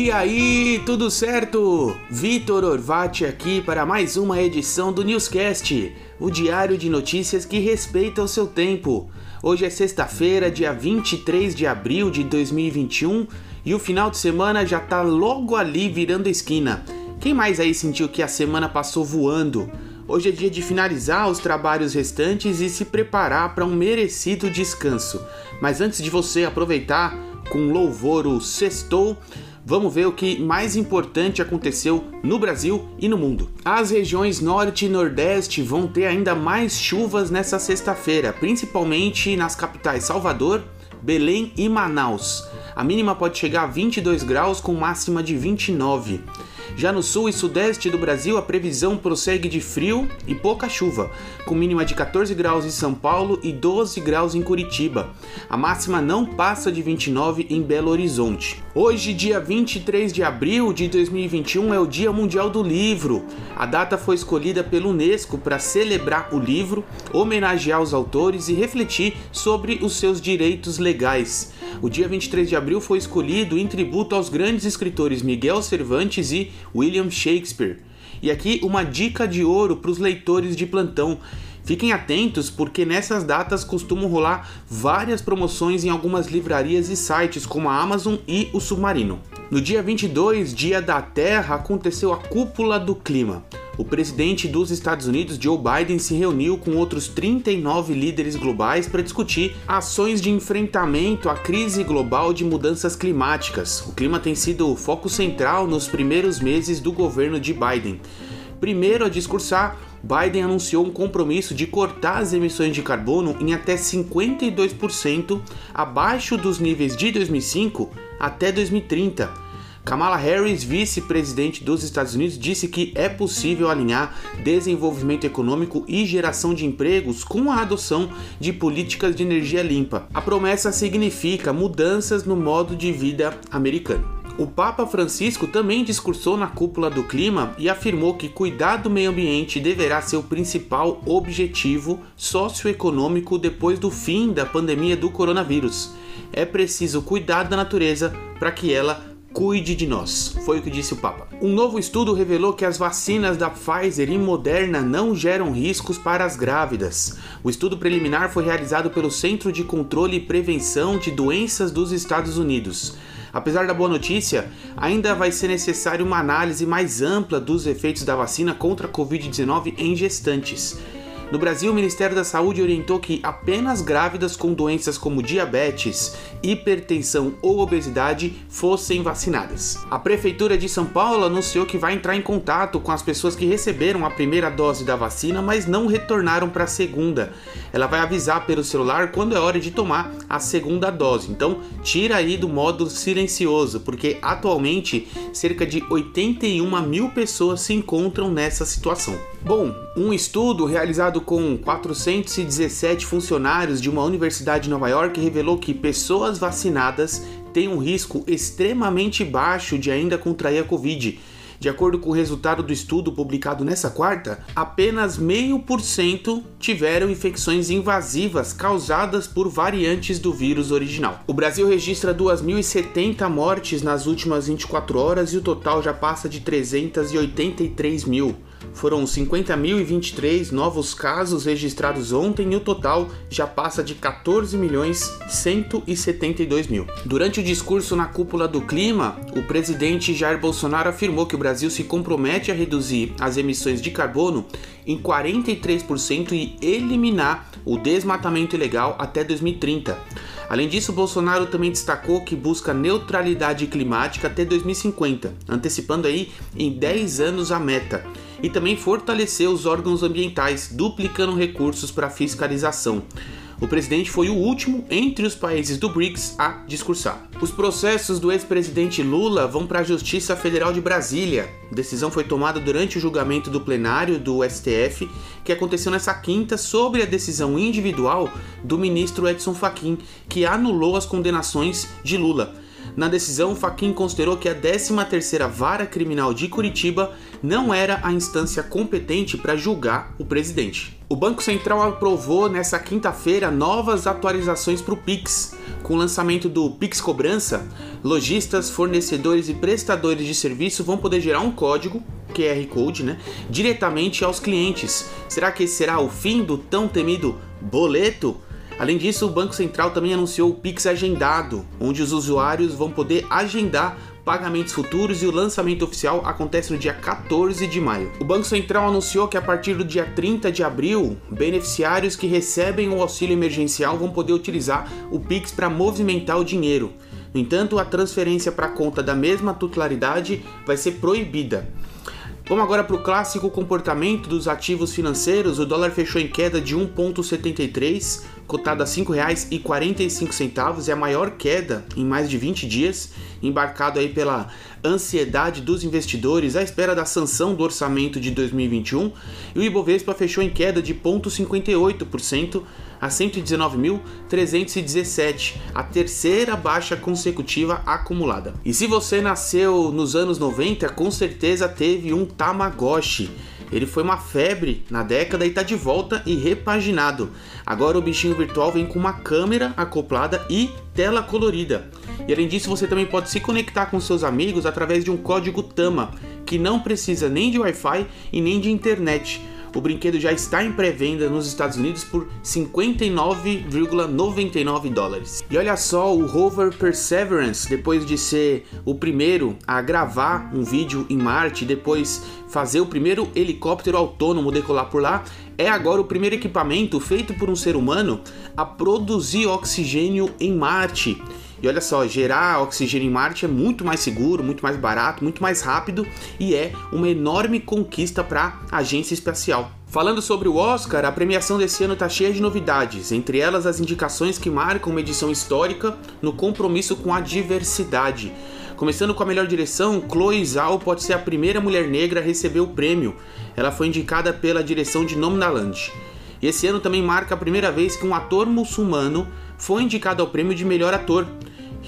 E aí, tudo certo? Vitor Orvati aqui para mais uma edição do Newscast, o diário de notícias que respeita o seu tempo. Hoje é sexta-feira, dia 23 de abril de 2021 e o final de semana já tá logo ali virando esquina. Quem mais aí sentiu que a semana passou voando? Hoje é dia de finalizar os trabalhos restantes e se preparar para um merecido descanso. Mas antes de você aproveitar com louvor o sextou, vamos ver o que mais importante aconteceu no Brasil e no mundo. As regiões norte e nordeste vão ter ainda mais chuvas nessa sexta-feira, principalmente nas capitais Salvador, Belém e Manaus. A mínima pode chegar a 22 graus com máxima de 29. Já no sul e sudeste do Brasil, a previsão prossegue de frio e pouca chuva, com mínima de 14 graus em São Paulo e 12 graus em Curitiba. A máxima não passa de 29 em Belo Horizonte. Hoje, dia 23 de abril de 2021, é o Dia Mundial do Livro. A data foi escolhida pelo Unesco para celebrar o livro, homenagear os autores e refletir sobre os seus direitos legais. O dia 23 de abril foi escolhido em tributo aos grandes escritores Miguel Cervantes e William Shakespeare. E aqui uma dica de ouro para os leitores de plantão. Fiquem atentos porque nessas datas costumam rolar várias promoções em algumas livrarias e sites como a Amazon e o Submarino. No dia 22, Dia da Terra, aconteceu a Cúpula do Clima o presidente dos Estados Unidos, Joe Biden, se reuniu com outros 39 líderes globais para discutir ações de enfrentamento à crise global de mudanças climáticas. O clima tem sido o foco central nos primeiros meses do governo de Biden. Primeiro a discursar, Biden anunciou um compromisso de cortar as emissões de carbono em até 52% abaixo dos níveis de 2005 até 2030 Kamala Harris, vice-presidente dos Estados Unidos, disse que é possível alinhar desenvolvimento econômico e geração de empregos com a adoção de políticas de energia limpa. A promessa significa mudanças no modo de vida americano. O Papa Francisco também discursou na cúpula do clima e afirmou que cuidar do meio ambiente deverá ser o principal objetivo socioeconômico depois do fim da pandemia do coronavírus. É preciso cuidar da natureza para que ela cuide de nós, foi o que disse o Papa. Um novo estudo revelou que as vacinas da Pfizer e Moderna não geram riscos para as grávidas. O estudo preliminar foi realizado pelo Centro de Controle e Prevenção de Doenças dos Estados Unidos. Apesar da boa notícia, ainda vai ser necessário uma análise mais ampla dos efeitos da vacina contra a Covid-19 em gestantes. No Brasil, o Ministério da Saúde orientou que apenas grávidas com doenças como diabetes, hipertensão ou obesidade fossem vacinadas. A Prefeitura de São Paulo anunciou que vai entrar em contato com as pessoas que receberam a primeira dose da vacina, mas não retornaram para a segunda. Ela vai avisar pelo celular quando é hora de tomar a segunda dose. Então, tira aí do modo silencioso, porque atualmente cerca de 81 mil pessoas se encontram nessa situação. Bom, um estudo realizado com 417 funcionários de uma universidade de Nova York revelou que pessoas vacinadas têm um risco extremamente baixo de ainda contrair a Covid. De acordo com o resultado do estudo publicado nessa quarta, apenas meio por cento tiveram infecções invasivas causadas por variantes do vírus original. O Brasil registra 2.070 mortes nas últimas 24 horas e o total já passa de 383 mil. Foram 50.023 novos casos registrados ontem e o total já passa de 14 milhões 172 mil. Durante o discurso na cúpula do clima, o presidente Jair Bolsonaro afirmou que o Brasil se compromete a reduzir as emissões de carbono em 43% e eliminar o desmatamento ilegal até 2030. Além disso, Bolsonaro também destacou que busca neutralidade climática até 2050, antecipando aí em 10 anos a meta e também fortalecer os órgãos ambientais, duplicando recursos para fiscalização. O presidente foi o último entre os países do BRICS a discursar. Os processos do ex-presidente Lula vão para a Justiça Federal de Brasília. A decisão foi tomada durante o julgamento do plenário do STF, que aconteceu nessa quinta, sobre a decisão individual do ministro Edson Fachin, que anulou as condenações de Lula. Na decisão, Faquin considerou que a 13ª Vara Criminal de Curitiba não era a instância competente para julgar o presidente. O Banco Central aprovou nessa quinta-feira novas atualizações para o Pix. Com o lançamento do Pix Cobrança, lojistas, fornecedores e prestadores de serviço vão poder gerar um código QR Code, né, diretamente aos clientes. Será que será o fim do tão temido boleto? Além disso, o Banco Central também anunciou o Pix Agendado, onde os usuários vão poder agendar pagamentos futuros e o lançamento oficial acontece no dia 14 de maio. O Banco Central anunciou que a partir do dia 30 de abril, beneficiários que recebem o auxílio emergencial vão poder utilizar o Pix para movimentar o dinheiro. No entanto, a transferência para a conta da mesma titularidade vai ser proibida. Vamos agora para o clássico comportamento dos ativos financeiros. O dólar fechou em queda de 1,73, cotado a R$ 5,45, é a maior queda em mais de 20 dias, embarcado aí pela ansiedade dos investidores à espera da sanção do orçamento de 2021. E o Ibovespa fechou em queda de 0,58% a 119.317, a terceira baixa consecutiva acumulada. E se você nasceu nos anos 90, com certeza teve um Tamagotchi. Ele foi uma febre na década e está de volta e repaginado. Agora o bichinho virtual vem com uma câmera acoplada e tela colorida. E além disso, você também pode se conectar com seus amigos através de um código TAMA, que não precisa nem de Wi-Fi e nem de internet. O brinquedo já está em pré-venda nos Estados Unidos por 59,99 dólares. E olha só, o rover Perseverance, depois de ser o primeiro a gravar um vídeo em Marte, depois fazer o primeiro helicóptero autônomo decolar por lá, é agora o primeiro equipamento feito por um ser humano a produzir oxigênio em Marte. E olha só, gerar oxigênio em Marte é muito mais seguro, muito mais barato, muito mais rápido e é uma enorme conquista para a agência espacial. Falando sobre o Oscar, a premiação desse ano está cheia de novidades, entre elas as indicações que marcam uma edição histórica no compromisso com a diversidade. Começando com a melhor direção, Chloe Zhao pode ser a primeira mulher negra a receber o prêmio. Ela foi indicada pela direção de Nomadland. E esse ano também marca a primeira vez que um ator muçulmano foi indicado ao prêmio de melhor ator.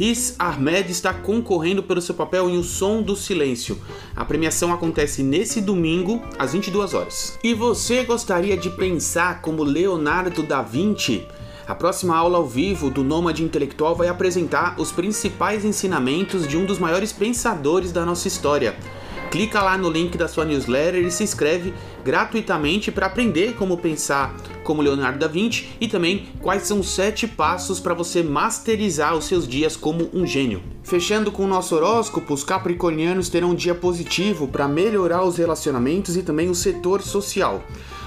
Riz Ahmed está concorrendo pelo seu papel em O Som do Silêncio. A premiação acontece nesse domingo, às 22 horas. E você gostaria de pensar como Leonardo da Vinci? A próxima aula ao vivo do Nômade Intelectual vai apresentar os principais ensinamentos de um dos maiores pensadores da nossa história. Clica lá no link da sua newsletter e se inscreve gratuitamente para aprender como pensar como Leonardo da Vinci e também quais são os sete passos para você masterizar os seus dias como um gênio. Fechando com o nosso horóscopo, os capricornianos terão um dia positivo para melhorar os relacionamentos e também o setor social.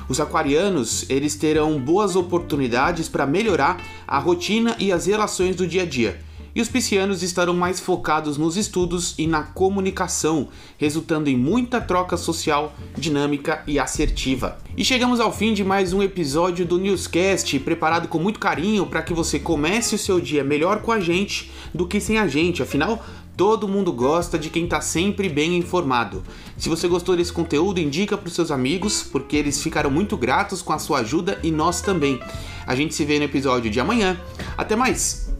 Os aquarianos, eles terão boas oportunidades para melhorar a rotina e as relações do dia a dia e os piscianos estarão mais focados nos estudos e na comunicação, resultando em muita troca social, dinâmica e assertiva. E chegamos ao fim de mais um episódio do Newscast, preparado com muito carinho para que você comece o seu dia melhor com a gente do que sem a gente, afinal, Todo mundo gosta de quem está sempre bem informado. Se você gostou desse conteúdo, indica para os seus amigos, porque eles ficaram muito gratos com a sua ajuda e nós também. A gente se vê no episódio de amanhã. Até mais!